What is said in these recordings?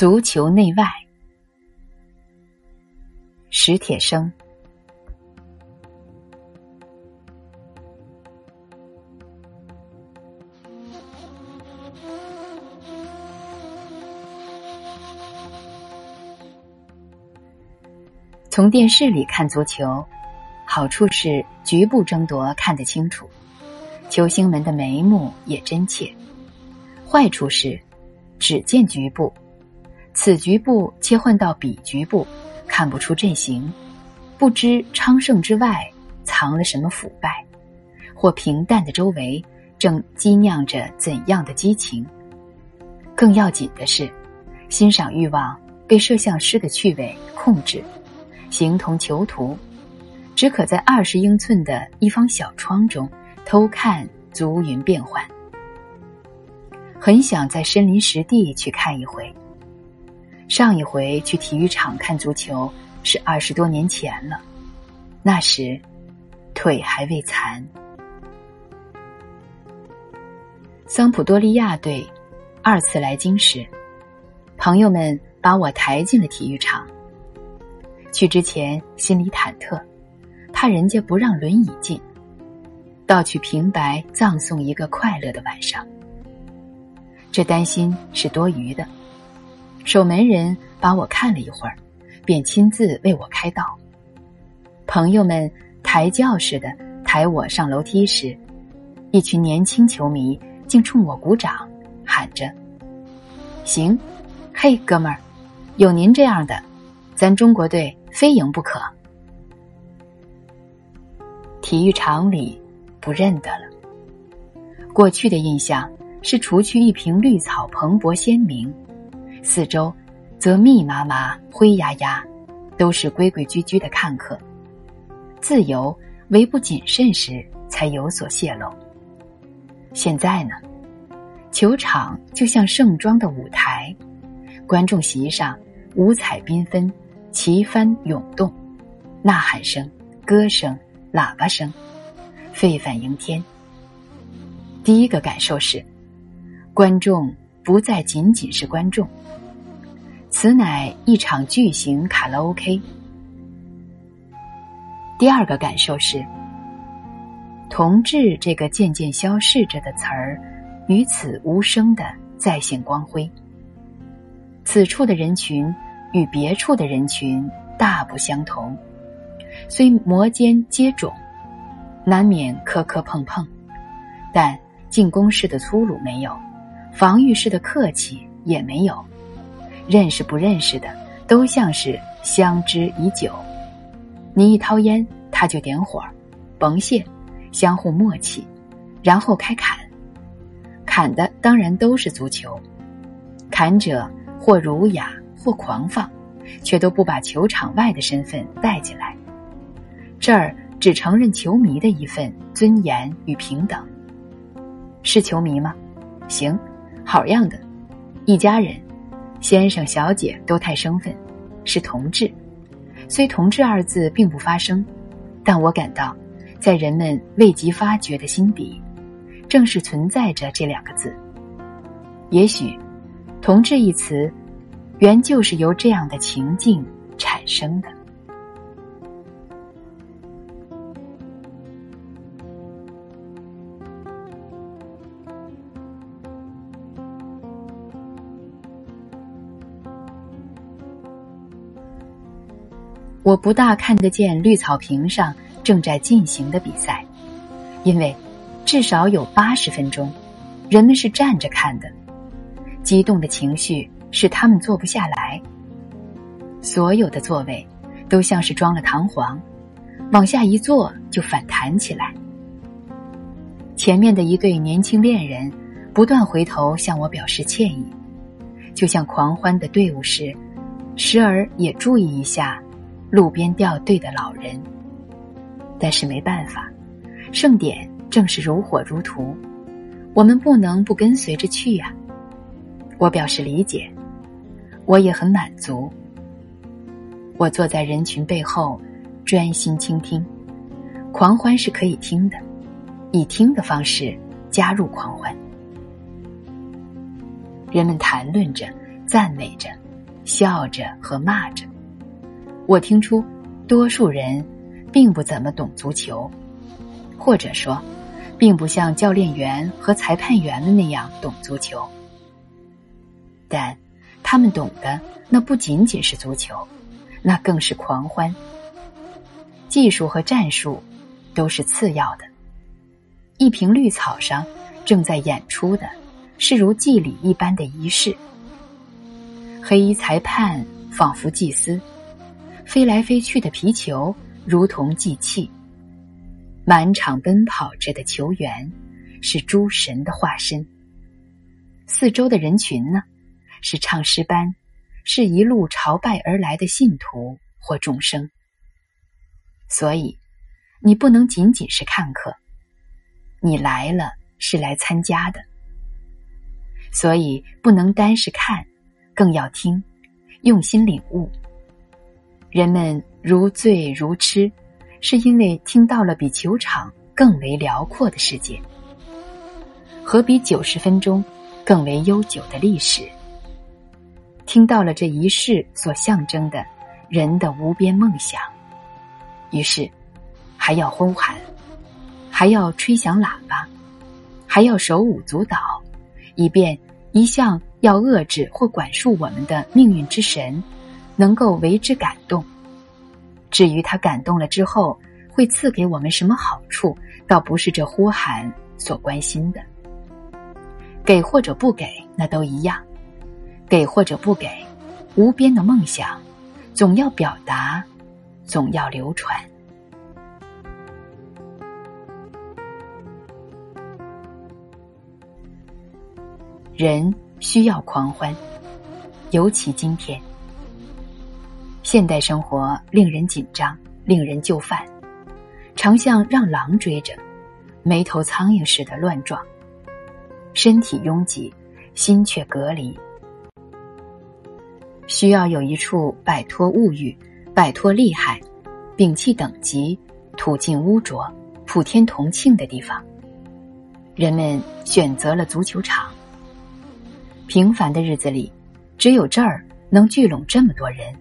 足球内外，史铁生。从电视里看足球，好处是局部争夺看得清楚，球星们的眉目也真切；坏处是只见局部，此局部切换到彼局部，看不出阵型，不知昌盛之外藏了什么腐败，或平淡的周围正积酿着怎样的激情。更要紧的是，欣赏欲望被摄像师的趣味控制。形同囚徒，只可在二十英寸的一方小窗中偷看足云变幻。很想在身临实地去看一回。上一回去体育场看足球是二十多年前了，那时腿还未残。桑普多利亚队二次来京时，朋友们把我抬进了体育场。去之前心里忐忑，怕人家不让轮椅进，倒去平白葬送一个快乐的晚上。这担心是多余的。守门人把我看了一会儿，便亲自为我开道。朋友们抬轿似的抬我上楼梯时，一群年轻球迷竟冲我鼓掌，喊着：“行，嘿，哥们儿，有您这样的，咱中国队。”非赢不可。体育场里不认得了。过去的印象是，除去一瓶绿草蓬勃鲜明，四周则密麻麻灰压压，都是规规矩矩的看客。自由唯不谨慎时才有所泄露。现在呢，球场就像盛装的舞台，观众席上五彩缤纷。旗帆涌动，呐喊声、歌声、喇叭声，沸反盈天。第一个感受是，观众不再仅仅是观众，此乃一场巨型卡拉 OK。第二个感受是，同志这个渐渐消逝着的词儿，于此无声的再现光辉。此处的人群。与别处的人群大不相同，虽摩肩接踵，难免磕磕碰碰，但进攻式的粗鲁没有，防御式的客气也没有，认识不认识的都像是相知已久。你一掏烟，他就点火，甭谢，相互默契，然后开砍，砍的当然都是足球，砍者或儒雅。或狂放，却都不把球场外的身份带进来。这儿只承认球迷的一份尊严与平等。是球迷吗？行，好样的，一家人，先生小姐都太生分，是同志。虽“同志”二字并不发声，但我感到，在人们未及发觉的心底，正是存在着这两个字。也许，“同志”一词。原就是由这样的情境产生的。我不大看得见绿草坪上正在进行的比赛，因为至少有八十分钟，人们是站着看的，激动的情绪。使他们坐不下来。所有的座位都像是装了弹簧，往下一坐就反弹起来。前面的一对年轻恋人不断回头向我表示歉意，就像狂欢的队伍时，时而也注意一下路边掉队的老人。但是没办法，盛典正是如火如荼，我们不能不跟随着去呀。我表示理解。我也很满足。我坐在人群背后，专心倾听。狂欢是可以听的，以听的方式加入狂欢。人们谈论着，赞美着，笑着和骂着。我听出，多数人并不怎么懂足球，或者说，并不像教练员和裁判员们那样懂足球。但，他们懂的那不仅仅是足球，那更是狂欢。技术和战术都是次要的。一瓶绿草上正在演出的，是如祭礼一般的仪式。黑衣裁判仿佛祭司。飞来飞去的皮球如同祭器，满场奔跑着的球员是诸神的化身。四周的人群呢，是唱诗班，是一路朝拜而来的信徒或众生。所以，你不能仅仅是看客，你来了是来参加的。所以，不能单是看，更要听，用心领悟。人们如醉如痴，是因为听到了比球场更为辽阔的世界，和比九十分钟更为悠久的历史。听到了这一世所象征的人的无边梦想，于是还要呼喊，还要吹响喇叭，还要手舞足蹈，以便一向要遏制或管束我们的命运之神。能够为之感动，至于他感动了之后会赐给我们什么好处，倒不是这呼喊所关心的。给或者不给，那都一样；给或者不给，无边的梦想总要表达，总要流传。人需要狂欢，尤其今天。现代生活令人紧张，令人就范，常像让狼追着，没头苍蝇似的乱撞，身体拥挤，心却隔离。需要有一处摆脱物欲、摆脱利害、摒弃等级、吐尽污浊、普天同庆的地方。人们选择了足球场。平凡的日子里，只有这儿能聚拢这么多人。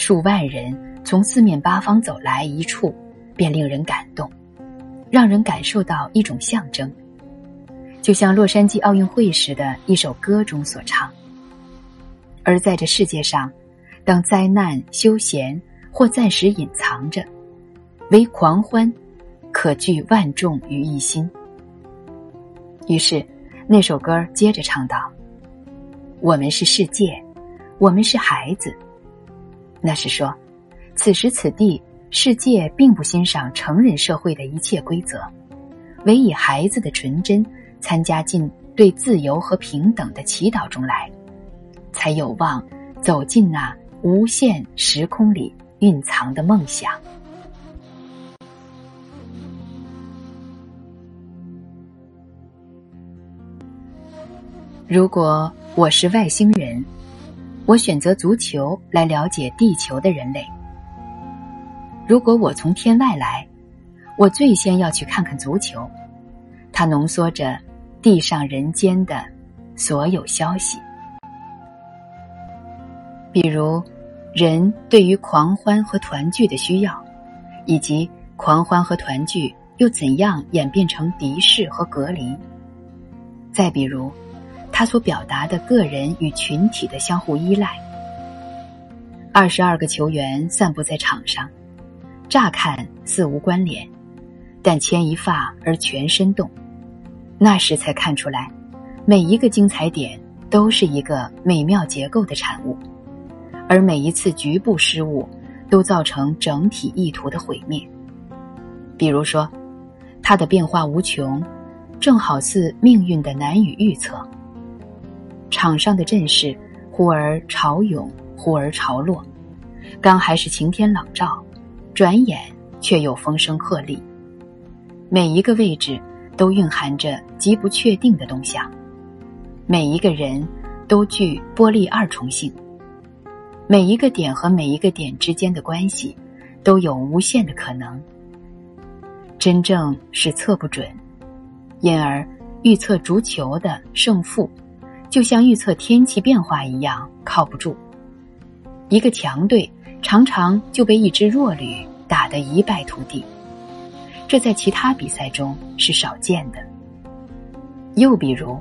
数万人从四面八方走来一处，便令人感动，让人感受到一种象征，就像洛杉矶奥运会时的一首歌中所唱。而在这世界上，当灾难、休闲或暂时隐藏着，唯狂欢可聚万众于一心。于是，那首歌接着唱道：“我们是世界，我们是孩子。”那是说，此时此地，世界并不欣赏成人社会的一切规则，唯以孩子的纯真参加进对自由和平等的祈祷中来，才有望走进那无限时空里蕴藏的梦想。如果我是外星人。我选择足球来了解地球的人类。如果我从天外来，我最先要去看看足球，它浓缩着地上人间的所有消息，比如人对于狂欢和团聚的需要，以及狂欢和团聚又怎样演变成敌视和隔离。再比如。他所表达的个人与群体的相互依赖。二十二个球员散布在场上，乍看似无关联，但牵一发而全身动。那时才看出来，每一个精彩点都是一个美妙结构的产物，而每一次局部失误都造成整体意图的毁灭。比如说，它的变化无穷，正好似命运的难以预测。场上的阵势忽而潮涌，忽而潮落，刚还是晴天朗照，转眼却又风声鹤唳。每一个位置都蕴含着极不确定的动向，每一个人都具波粒二重性，每一个点和每一个点之间的关系都有无限的可能。真正是测不准，因而预测足球的胜负。就像预测天气变化一样靠不住，一个强队常常就被一支弱旅打得一败涂地，这在其他比赛中是少见的。又比如，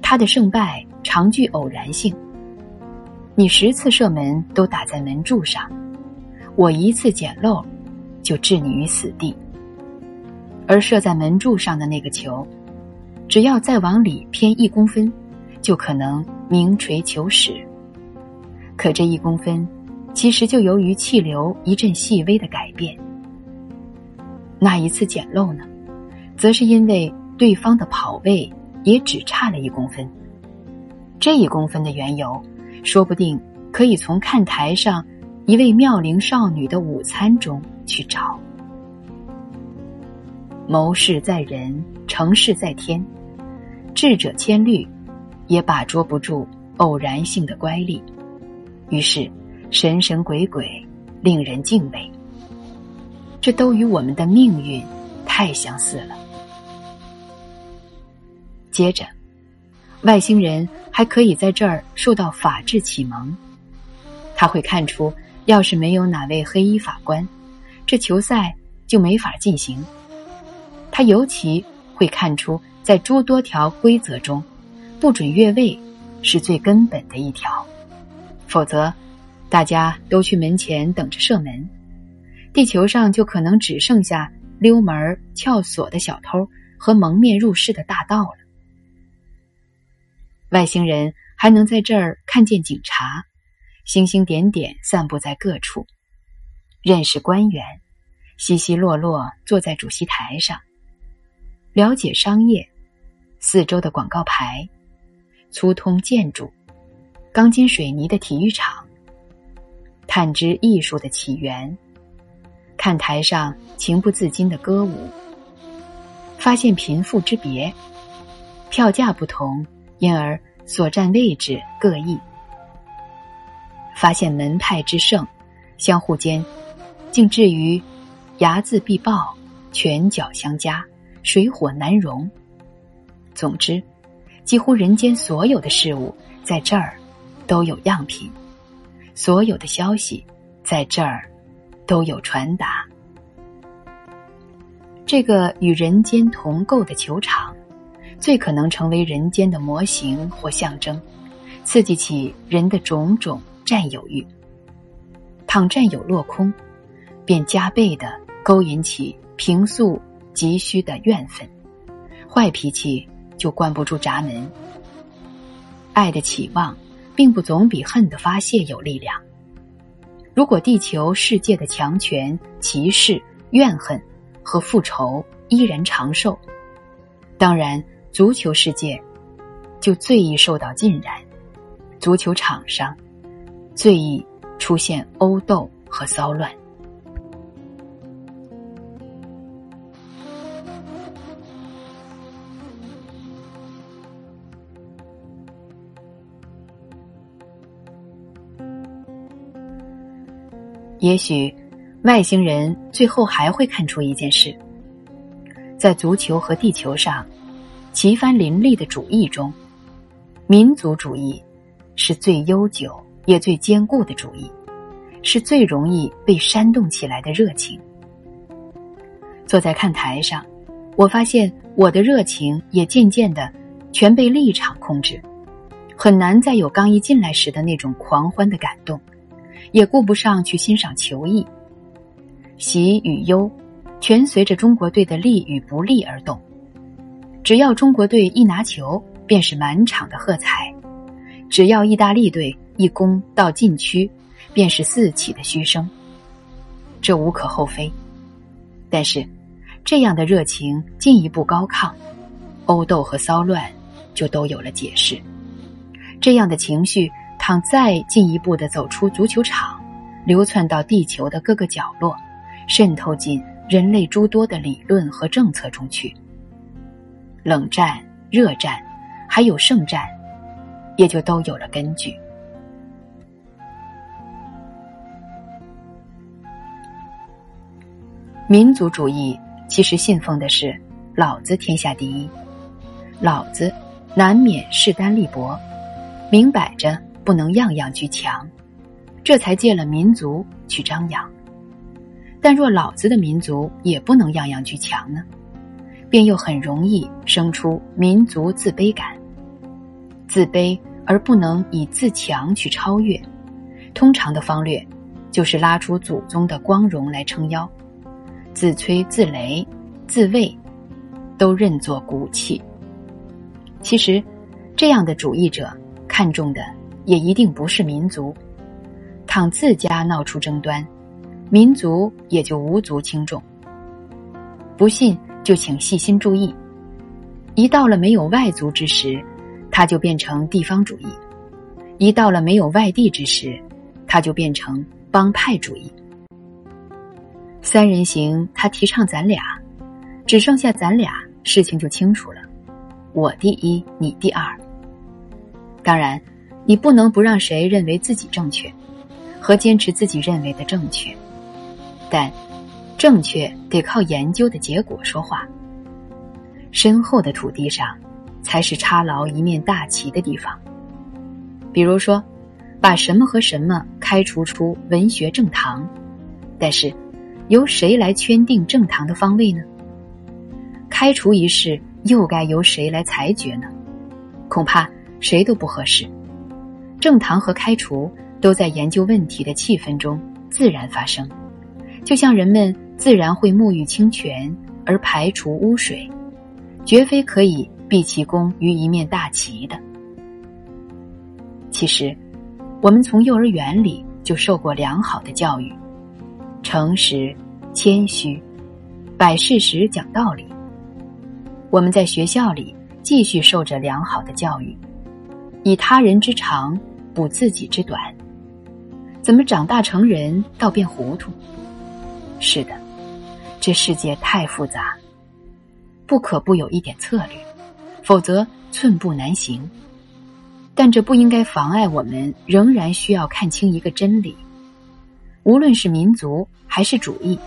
他的胜败常具偶然性。你十次射门都打在门柱上，我一次捡漏，就置你于死地。而射在门柱上的那个球，只要再往里偏一公分，就可能名垂求史。可这一公分，其实就由于气流一阵细微的改变。那一次捡漏呢，则是因为对方的跑位也只差了一公分。这一公分的缘由，说不定可以从看台上一位妙龄少女的午餐中去找。谋事在人，成事在天。智者千虑，也把捉不住偶然性的乖戾。于是，神神鬼鬼，令人敬畏。这都与我们的命运太相似了。接着，外星人还可以在这儿受到法治启蒙。他会看出，要是没有哪位黑衣法官，这球赛就没法进行。他尤其会看出，在诸多条规则中，不准越位是最根本的一条，否则大家都去门前等着射门，地球上就可能只剩下溜门撬锁的小偷和蒙面入室的大盗了。外星人还能在这儿看见警察，星星点点散布在各处，认识官员，稀稀落落坐在主席台上。了解商业，四周的广告牌，粗通建筑，钢筋水泥的体育场，探知艺术的起源，看台上情不自禁的歌舞，发现贫富之别，票价不同，因而所占位置各异，发现门派之盛，相互间竟至于睚眦必报，拳脚相加。水火难容。总之，几乎人间所有的事物在这儿都有样品，所有的消息在这儿都有传达。这个与人间同构的球场，最可能成为人间的模型或象征，刺激起人的种种占有欲。倘占有落空，便加倍的勾引起平素。急需的怨愤，坏脾气就关不住闸门。爱的期望，并不总比恨的发泄有力量。如果地球世界的强权、歧视、怨恨和复仇依然长寿，当然足球世界就最易受到浸染，足球场上最易出现殴斗和骚乱。也许，外星人最后还会看出一件事：在足球和地球上旗帆林立的主义中，民族主义是最悠久也最坚固的主义，是最容易被煽动起来的热情。坐在看台上，我发现我的热情也渐渐的全被立场控制，很难再有刚一进来时的那种狂欢的感动。也顾不上去欣赏球艺，喜与忧，全随着中国队的利与不利而动。只要中国队一拿球，便是满场的喝彩；只要意大利队一攻到禁区，便是四起的嘘声。这无可厚非，但是这样的热情进一步高亢，殴斗和骚乱就都有了解释。这样的情绪。倘再进一步的走出足球场，流窜到地球的各个角落，渗透进人类诸多的理论和政策中去，冷战、热战，还有圣战，也就都有了根据。民族主义其实信奉的是“老子天下第一”，老子难免势单力薄，明摆着。不能样样俱强，这才借了民族去张扬。但若老子的民族也不能样样俱强呢，便又很容易生出民族自卑感。自卑而不能以自强去超越，通常的方略就是拉出祖宗的光荣来撑腰，自吹自擂、自卫，都认作骨气。其实，这样的主义者看重的也一定不是民族。倘自家闹出争端。民族也就无足轻重。不信就请细心注意，一到了没有外族之时，它就变成地方主义；一到了没有外地之时，它就变成帮派主义。三人行，他提倡咱俩，只剩下咱俩，事情就清楚了。我第一，你第二。当然，你不能不让谁认为自己正确，和坚持自己认为的正确。但，正确得靠研究的结果说话。深厚的土地上，才是插牢一面大旗的地方。比如说，把什么和什么开除出文学正堂，但是，由谁来圈定正堂的方位呢？开除一事又该由谁来裁决呢？恐怕谁都不合适。正堂和开除都在研究问题的气氛中自然发生。就像人们自然会沐浴清泉而排除污水，绝非可以毕其功于一面大旗的。其实，我们从幼儿园里就受过良好的教育，诚实、谦虚，摆事实、讲道理。我们在学校里继续受着良好的教育，以他人之长补自己之短。怎么长大成人，倒变糊涂？是的，这世界太复杂，不可不有一点策略，否则寸步难行。但这不应该妨碍我们仍然需要看清一个真理：无论是民族还是主义，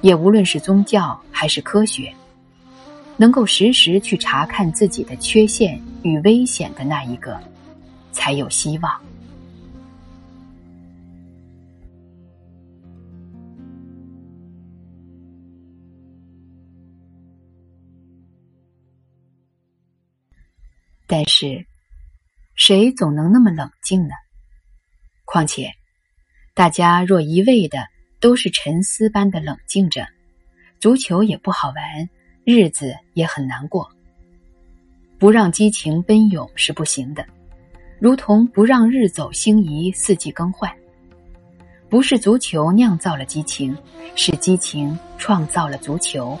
也无论是宗教还是科学，能够时时去查看自己的缺陷与危险的那一个，才有希望。但是，谁总能那么冷静呢？况且，大家若一味的都是沉思般的冷静着，足球也不好玩，日子也很难过。不让激情奔涌是不行的，如同不让日走星移、四季更换。不是足球酿造了激情，是激情创造了足球。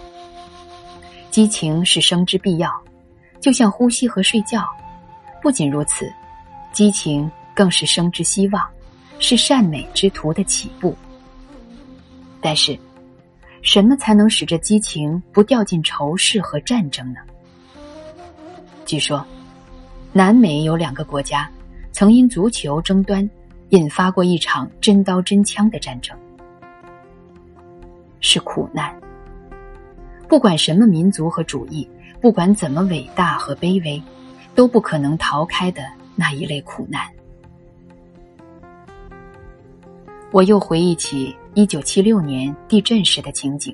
激情是生之必要。就像呼吸和睡觉，不仅如此，激情更是生之希望，是善美之途的起步。但是，什么才能使这激情不掉进仇视和战争呢？据说，南美有两个国家曾因足球争端，引发过一场真刀真枪的战争，是苦难。不管什么民族和主义。不管怎么伟大和卑微，都不可能逃开的那一类苦难。我又回忆起一九七六年地震时的情景，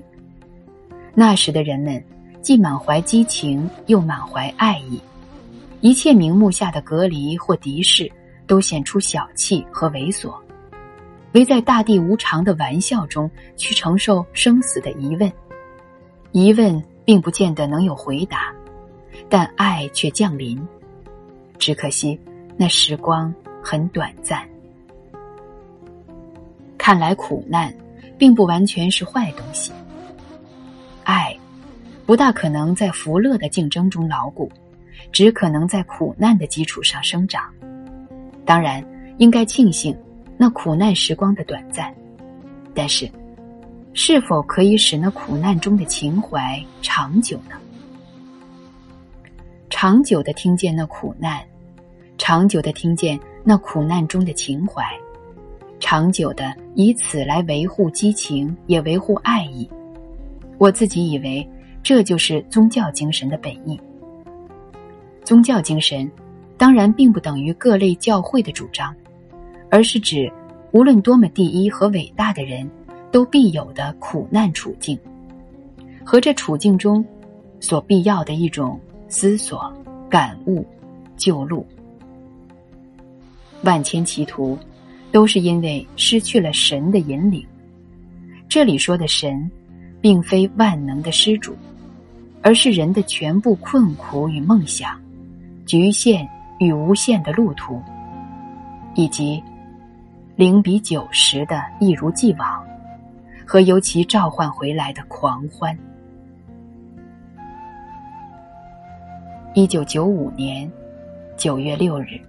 那时的人们既满怀激情，又满怀爱意，一切名目下的隔离或敌视，都显出小气和猥琐，唯在大地无常的玩笑中去承受生死的疑问，疑问。并不见得能有回答，但爱却降临。只可惜那时光很短暂。看来苦难并不完全是坏东西。爱不大可能在福乐的竞争中牢固，只可能在苦难的基础上生长。当然，应该庆幸那苦难时光的短暂，但是。是否可以使那苦难中的情怀长久呢？长久的听见那苦难，长久的听见那苦难中的情怀，长久的以此来维护激情，也维护爱意。我自己以为，这就是宗教精神的本意。宗教精神，当然并不等于各类教会的主张，而是指无论多么第一和伟大的人，都必有的苦难处境，和这处境中所必要的一种思索、感悟、救路。万千歧途，都是因为失去了神的引领。这里说的神，并非万能的施主，而是人的全部困苦与梦想，局限与无限的路途，以及零比九十的一如既往，和由其召唤回来的狂欢。一九九五年九月六日。